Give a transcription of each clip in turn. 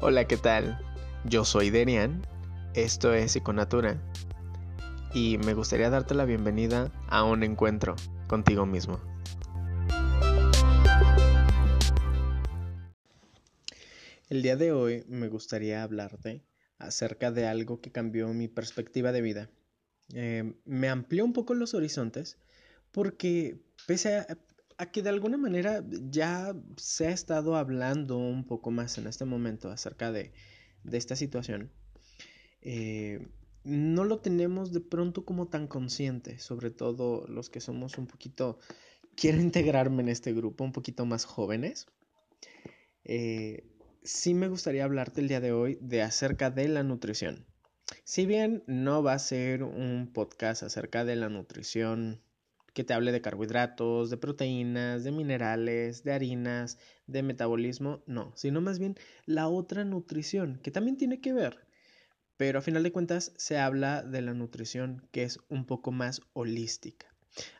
Hola, ¿qué tal? Yo soy Derian, esto es Psiconatura y me gustaría darte la bienvenida a un encuentro contigo mismo. El día de hoy me gustaría hablarte acerca de algo que cambió mi perspectiva de vida. Eh, me amplió un poco los horizontes porque pese a, a que de alguna manera ya se ha estado hablando un poco más en este momento acerca de, esta situación, eh, no lo tenemos de pronto como tan consciente, sobre todo los que somos un poquito, quiero integrarme en este grupo, un poquito más jóvenes. Eh, sí me gustaría hablarte el día de hoy de acerca de la nutrición. Si bien no va a ser un podcast acerca de la nutrición que te hable de carbohidratos, de proteínas, de minerales, de harinas, de metabolismo, no, sino más bien la otra nutrición, que también tiene que ver, pero a final de cuentas se habla de la nutrición que es un poco más holística,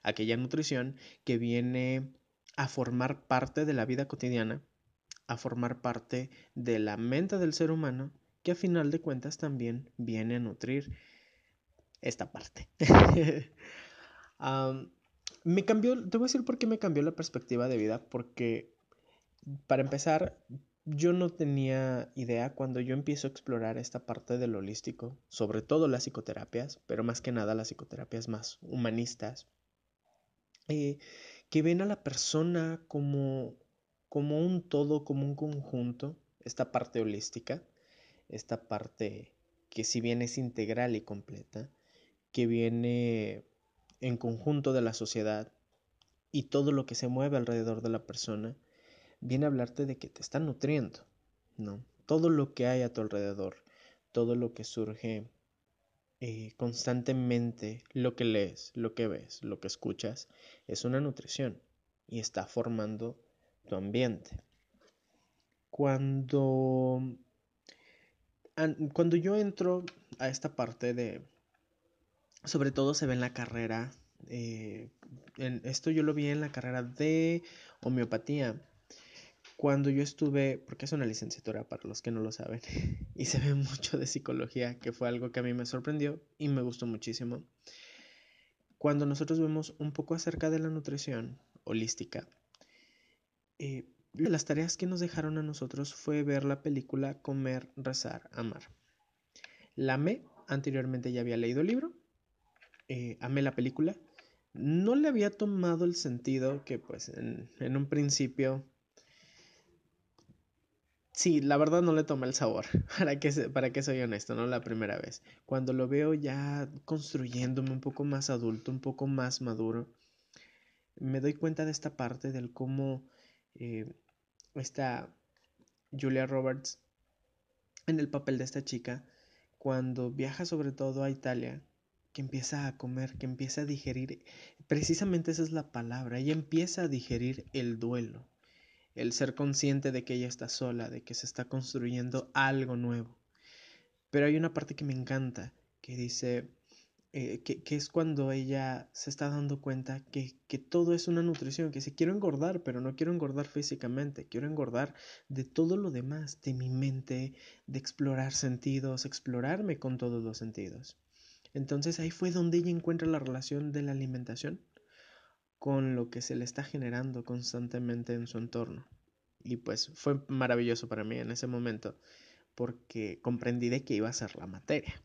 aquella nutrición que viene a formar parte de la vida cotidiana, a formar parte de la mente del ser humano, que a final de cuentas también viene a nutrir esta parte. Me cambió, te voy a decir por qué me cambió la perspectiva de vida, porque para empezar, yo no tenía idea cuando yo empiezo a explorar esta parte del holístico, sobre todo las psicoterapias, pero más que nada las psicoterapias más humanistas, eh, que ven a la persona como, como un todo, como un conjunto, esta parte holística, esta parte que si bien es integral y completa, que viene en conjunto de la sociedad y todo lo que se mueve alrededor de la persona, viene a hablarte de que te está nutriendo, ¿no? Todo lo que hay a tu alrededor, todo lo que surge eh, constantemente, lo que lees, lo que ves, lo que escuchas, es una nutrición y está formando tu ambiente. Cuando, cuando yo entro a esta parte de, sobre todo se ve en la carrera, eh, en esto yo lo vi en la carrera de homeopatía, cuando yo estuve, porque es una licenciatura para los que no lo saben, y se ve mucho de psicología, que fue algo que a mí me sorprendió y me gustó muchísimo. Cuando nosotros vemos un poco acerca de la nutrición holística, eh, las tareas que nos dejaron a nosotros fue ver la película Comer, Rezar, Amar. La me anteriormente ya había leído el libro eh, amé la película. No le había tomado el sentido que pues en, un principio... Sí, la verdad no le tomé el sabor, para que, para soy honesto, no la primera vez. Cuando lo veo ya construyéndome un poco más adulto, un poco más maduro, me doy cuenta de esta parte del cómo eh, está Julia Roberts en el papel de esta chica, cuando viaja sobre todo a Italia, que empieza a comer, que empieza a digerir, precisamente esa es la palabra, ella empieza a digerir el duelo, el ser consciente de que ella está sola, de que se está construyendo algo nuevo. Pero hay una parte que me encanta, que dice, eh, que, es cuando ella se está dando cuenta que, que, todo es una nutrición, que si quiero engordar, pero no quiero engordar físicamente, quiero engordar de todo lo demás, de mi mente, de explorar sentidos, explorarme con todos los sentidos. Entonces ahí fue donde ella encuentra la relación de la alimentación con lo que se le está generando constantemente en su entorno. Y pues fue maravilloso para mí en ese momento porque comprendí de qué iba a ser la materia.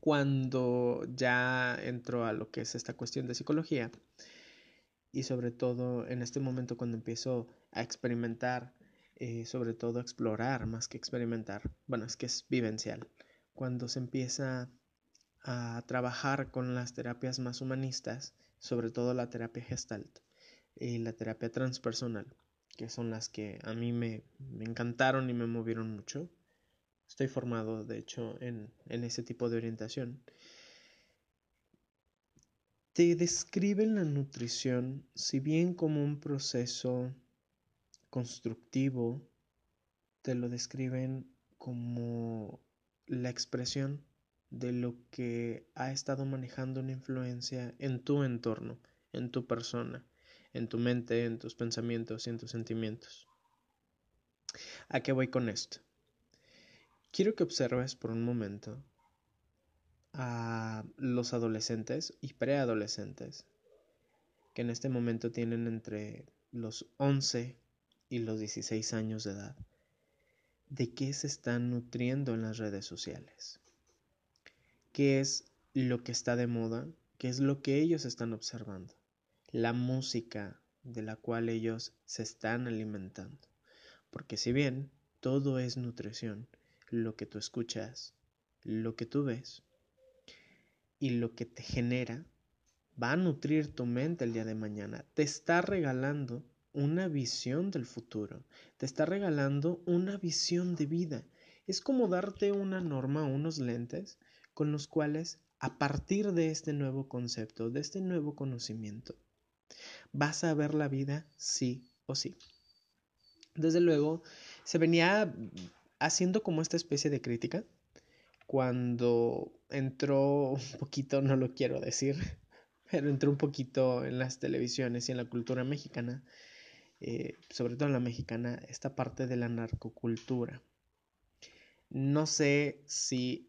Cuando ya entró a lo que es esta cuestión de psicología y sobre todo en este momento cuando empiezo a experimentar, eh, sobre todo a explorar más que experimentar, bueno, es que es vivencial, cuando se empieza a trabajar con las terapias más humanistas, sobre todo la terapia gestalt y la terapia transpersonal, que son las que a mí me, encantaron y me movieron mucho. Estoy formado, de hecho, en, en ese tipo de orientación. Te describen la nutrición, si bien como un proceso constructivo, te lo describen como la expresión de lo que ha estado manejando una influencia en tu entorno, en tu persona, en tu mente, en tus pensamientos y en tus sentimientos. ¿A qué voy con esto? quiero que observes por un momento a los adolescentes y preadolescentes que en este momento tienen entre los 11 y los 16 años de edad. ¿De qué se están nutriendo en las redes sociales? ¿Qué es lo que está de moda? ¿Qué es lo que ellos están observando? La música de la cual ellos se están alimentando. Porque si bien todo es nutrición, lo que tú escuchas, lo que tú ves y lo que te genera va a nutrir tu mente el día de mañana. Te está regalando una visión del futuro. Te está regalando una visión de vida. Es como darte una norma, unos lentes con los cuales a partir de este nuevo concepto, de este nuevo conocimiento, vas a ver la vida sí o sí. Desde luego, se venía haciendo como esta especie de crítica cuando entró un poquito, no lo quiero decir, pero entró un poquito en las televisiones y en la cultura mexicana, eh, sobre todo en la mexicana, esta parte de la narcocultura. No sé si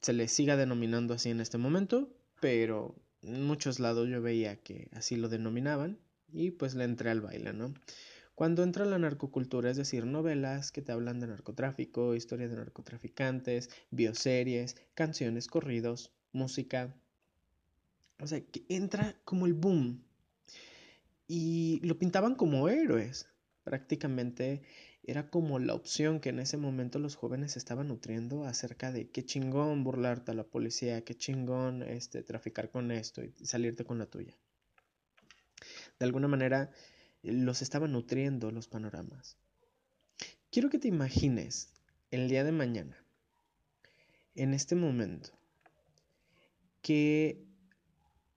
se le siga denominando así en este momento, pero en muchos lados yo veía que así lo denominaban y pues le entré al baile, ¿no? Cuando entra la narcocultura, es decir, novelas que te hablan de narcotráfico, historias de narcotraficantes, bioseries, canciones, corridos, música. O sea, que entra como el boom. Y lo pintaban como héroes. Prácticamente era como la opción que en ese momento los jóvenes estaban nutriendo acerca de qué chingón burlarte a la policía, qué chingón este, traficar con esto y salirte con la tuya. De alguna manera los estaban nutriendo los panoramas. Quiero que te imagines el día de mañana, en este momento, que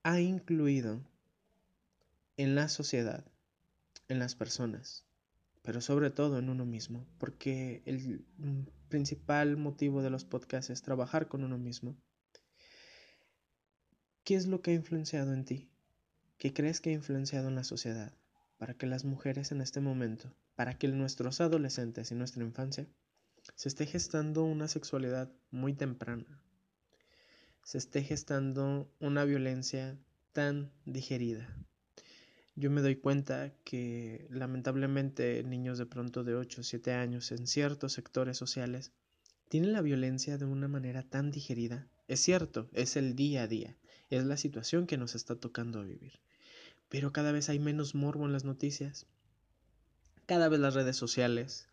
ha incluido en la sociedad, en las personas, pero sobre todo en uno mismo, porque el principal motivo de los podcasts es trabajar con uno mismo. ¿Qué es lo que ha influenciado en ti? ¿Qué crees que ha influenciado en la sociedad? para que las mujeres en este momento, para que nuestros adolescentes y nuestra infancia, se esté gestando una sexualidad muy temprana, se esté gestando una violencia tan digerida. Yo me doy cuenta que lamentablemente niños de pronto de 8 o 7 años en ciertos sectores sociales tienen la violencia de una manera tan digerida. Es cierto, es el día a día, es la situación que nos está tocando vivir pero cada vez hay menos morbo en las noticias. Cada vez las redes sociales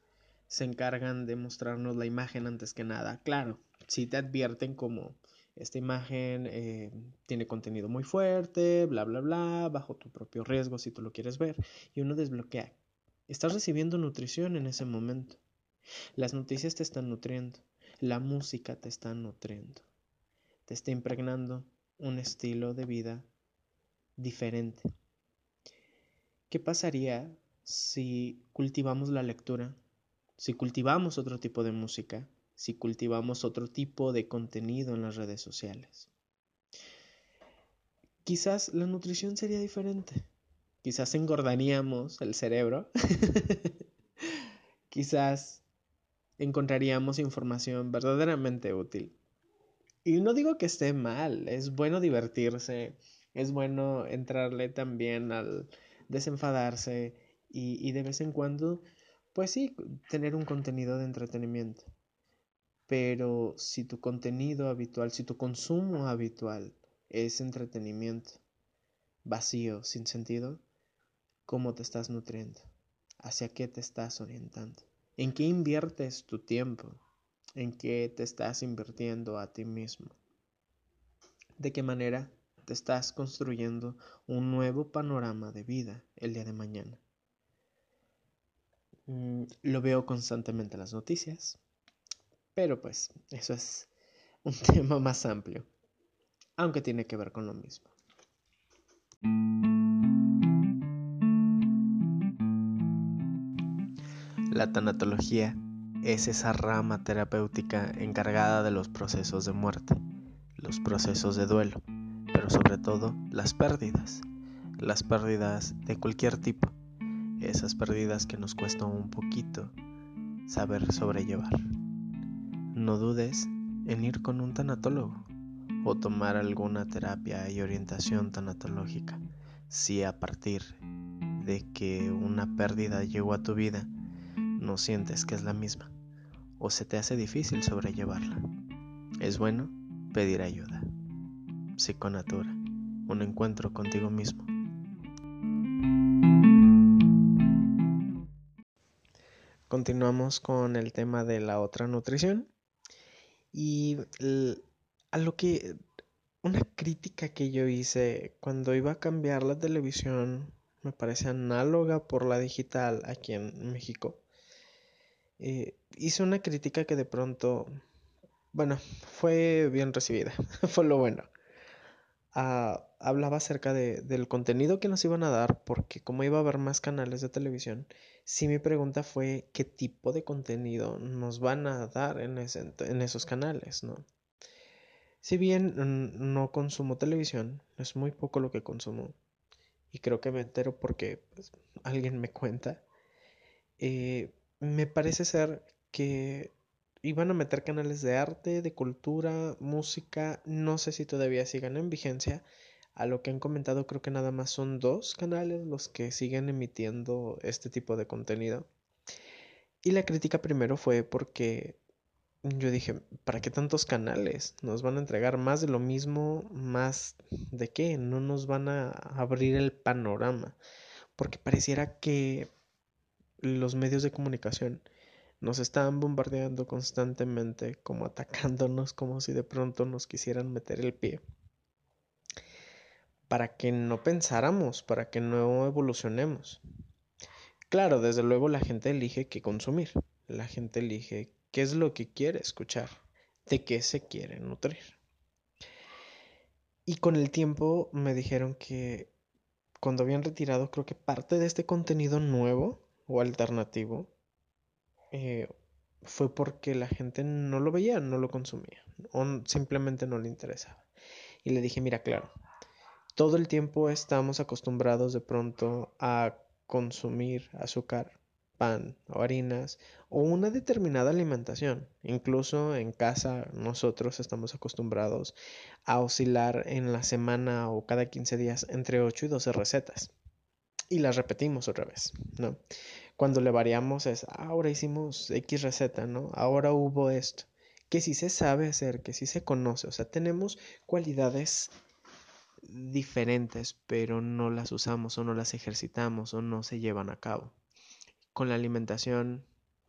se encargan de mostrarnos la imagen antes que nada. Claro, si te advierten como esta imagen eh, tiene contenido muy fuerte, bla, bla, bla, bajo tu propio riesgo si tú lo quieres ver, y uno desbloquea. Estás recibiendo nutrición en ese momento. Las noticias te están nutriendo, la música te está nutriendo, te está impregnando un estilo de vida diferente. ¿Qué pasaría si cultivamos la lectura? Si cultivamos otro tipo de música, si cultivamos otro tipo de contenido en las redes sociales. Quizás la nutrición sería diferente. Quizás engordaríamos el cerebro. Quizás encontraríamos información verdaderamente útil. Y no digo que esté mal, es bueno divertirse, es bueno entrarle también al, desenfadarse y, de vez en cuando, pues sí, tener un contenido de entretenimiento. Pero si tu contenido habitual, si tu consumo habitual es entretenimiento vacío, sin sentido, ¿cómo te estás nutriendo? ¿Hacia qué te estás orientando? ¿En qué inviertes tu tiempo? ¿En qué te estás invirtiendo a ti mismo? ¿De qué manera te estás construyendo un nuevo panorama de vida el día de mañana. Mm, lo veo constantemente en las noticias, pero pues eso es un tema más amplio, aunque tiene que ver con lo mismo. La tanatología es esa rama terapéutica encargada de los procesos de muerte, los procesos de duelo pero sobre todo las pérdidas, las pérdidas de cualquier tipo, esas pérdidas que nos cuesta un poquito saber sobrellevar. No dudes en ir con un tanatólogo o tomar alguna terapia y orientación tanatológica si a partir de que una pérdida llegó a tu vida no sientes que es la misma o se te hace difícil sobrellevarla. Es bueno pedir ayuda. Psiconatura, un encuentro contigo mismo. Continuamos con el tema de la otra nutrición y a lo que una crítica que yo hice cuando iba a cambiar la televisión me parece análoga por la digital aquí en México. Eh, hice una crítica que de pronto, bueno, fue bien recibida, fue lo bueno. Ah, hablaba acerca de, del contenido que nos iban a dar, porque como iba a haber más canales de televisión, sí mi pregunta fue qué tipo de contenido nos van a dar en, en esos canales, ¿no? Si bien no consumo televisión, es muy poco lo que consumo, y creo que me entero porque pues, alguien me cuenta, eh, me parece ser que iban a meter canales de arte, de cultura, música, no sé si todavía sigan en vigencia. A lo que han comentado creo que nada más son dos canales los que siguen emitiendo este tipo de contenido. Y la crítica primero fue porque yo dije, ¿para qué tantos canales? Nos van a entregar más de lo mismo, más de qué, no nos van a abrir el panorama, porque pareciera que los medios de comunicación nos estaban bombardeando constantemente, como atacándonos, como si de pronto nos quisieran meter el pie, para que no pensáramos, para que no evolucionemos. Claro, desde luego la gente elige qué consumir, la gente elige qué es lo que quiere escuchar, de qué se quiere nutrir. Y con el tiempo me dijeron que cuando habían retirado creo que parte de este contenido nuevo o alternativo eh, fue porque la gente no lo veía, no lo consumía o simplemente no le interesaba. Y le dije, mira, claro, todo el tiempo estamos acostumbrados de pronto a consumir azúcar, pan o harinas o una determinada alimentación. Incluso en casa nosotros estamos acostumbrados a oscilar en la semana o cada 15 días entre 8 y 12 recetas. Y las repetimos otra vez, ¿no? Cuando le variamos es, ahora hicimos X receta, ¿no? Ahora hubo esto. Que sí se sabe hacer, que sí se conoce. O sea, tenemos cualidades diferentes, pero no las usamos o no las ejercitamos o no se llevan a cabo con la alimentación,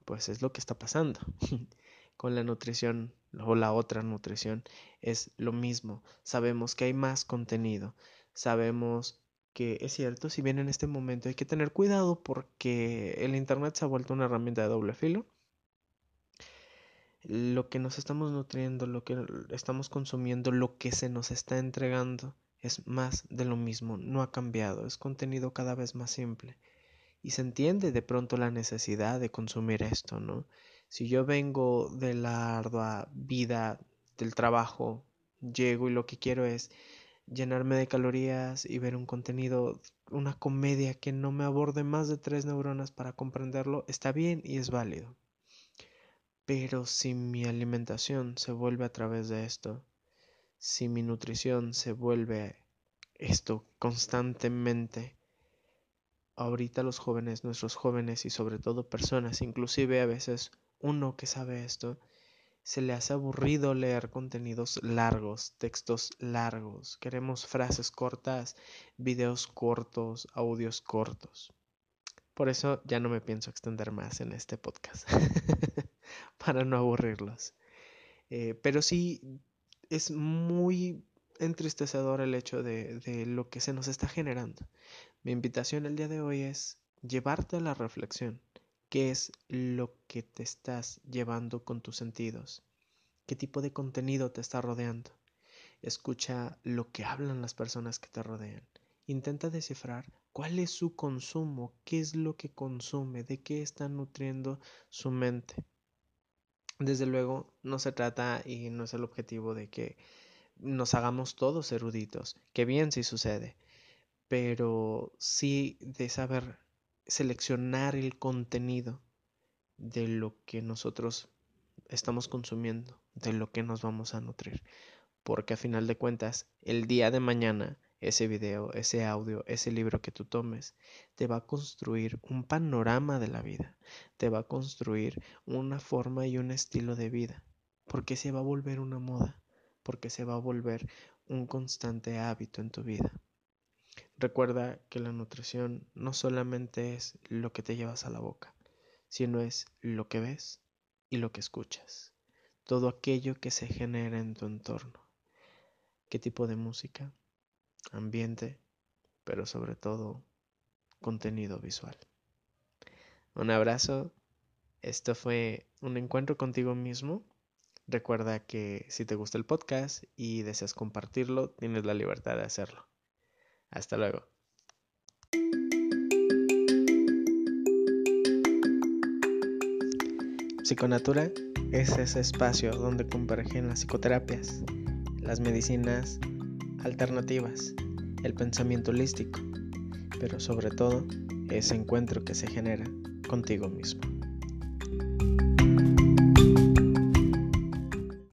pues es lo que está pasando. con la nutrición o la otra nutrición es lo mismo. Sabemos que hay más contenido. Sabemos que es cierto, si bien en este momento hay que tener cuidado porque el Internet se ha vuelto una herramienta de doble filo. Lo que nos estamos nutriendo, lo que estamos consumiendo, lo que se nos está entregando es más de lo mismo, no ha cambiado, es contenido cada vez más simple y se entiende de pronto la necesidad de consumir esto, ¿no? Si yo vengo de la ardua vida del trabajo, llego y lo que quiero es llenarme de calorías y ver un contenido, una comedia que no me aborde más de tres neuronas para comprenderlo, está bien y es válido. Pero si mi alimentación se vuelve a través de esto, si mi nutrición se vuelve esto constantemente, ahorita los jóvenes, nuestros jóvenes y sobre todo personas, inclusive a veces uno que sabe esto, se le hace aburrido leer contenidos largos, textos largos. Queremos frases cortas, videos cortos, audios cortos. Por eso ya no me pienso extender más en este podcast, para no aburrirlos. Eh, pero sí es muy entristecedor el hecho de, de lo que se nos está generando. Mi invitación el día de hoy es llevarte a la reflexión. ¿Qué es lo que te estás llevando con tus sentidos? ¿Qué tipo de contenido te está rodeando? Escucha lo que hablan las personas que te rodean. Intenta descifrar cuál es su consumo, qué es lo que consume, de qué está nutriendo su mente. Desde luego, no se trata y no es el objetivo de que nos hagamos todos eruditos, que bien si sucede, pero sí de saber seleccionar el contenido de lo que nosotros estamos consumiendo, de lo que nos vamos a nutrir. Porque a final de cuentas, el día de mañana, ese video, ese audio, ese libro que tú tomes, te va a construir un panorama de la vida, te va a construir una forma y un estilo de vida, porque se va a volver una moda, porque se va a volver un constante hábito en tu vida. Recuerda que la nutrición no solamente es lo que te llevas a la boca, sino es lo que ves y lo que escuchas, todo aquello que se genera en tu entorno, qué tipo de música, ambiente, pero sobre todo contenido visual. Un abrazo, esto fue un encuentro contigo mismo. Recuerda que si te gusta el podcast y deseas compartirlo, tienes la libertad de hacerlo. Hasta luego. Psiconatura es ese espacio donde convergen las psicoterapias, las medicinas alternativas, el pensamiento holístico, pero sobre todo ese encuentro que se genera contigo mismo.